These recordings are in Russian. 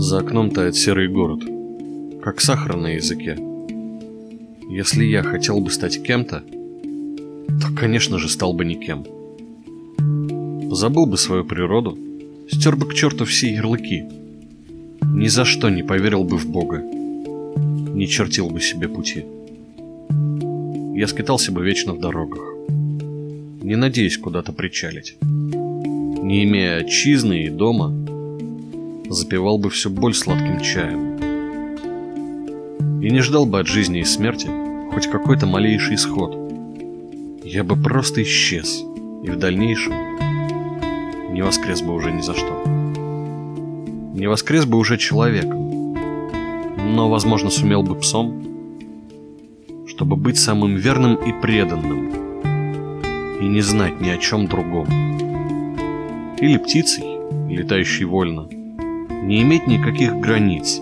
За окном тает серый город, как сахар на языке. Если я хотел бы стать кем-то, то, конечно же, стал бы никем. Забыл бы свою природу, стер бы к черту все ярлыки. Ни за что не поверил бы в Бога, не чертил бы себе пути. Я скитался бы вечно в дорогах, не надеясь куда-то причалить. Не имея отчизны и дома, запивал бы всю боль сладким чаем. И не ждал бы от жизни и смерти хоть какой-то малейший исход. Я бы просто исчез, и в дальнейшем не воскрес бы уже ни за что. Не воскрес бы уже человеком, но, возможно, сумел бы псом, чтобы быть самым верным и преданным, и не знать ни о чем другом. Или птицей, летающей вольно, не иметь никаких границ,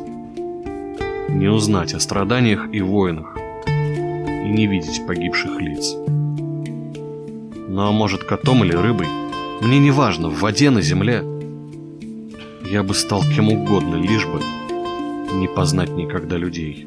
не узнать о страданиях и войнах, и не видеть погибших лиц. Ну а может котом или рыбой, мне не важно, в воде, на земле. Я бы стал кем угодно, лишь бы не познать никогда людей.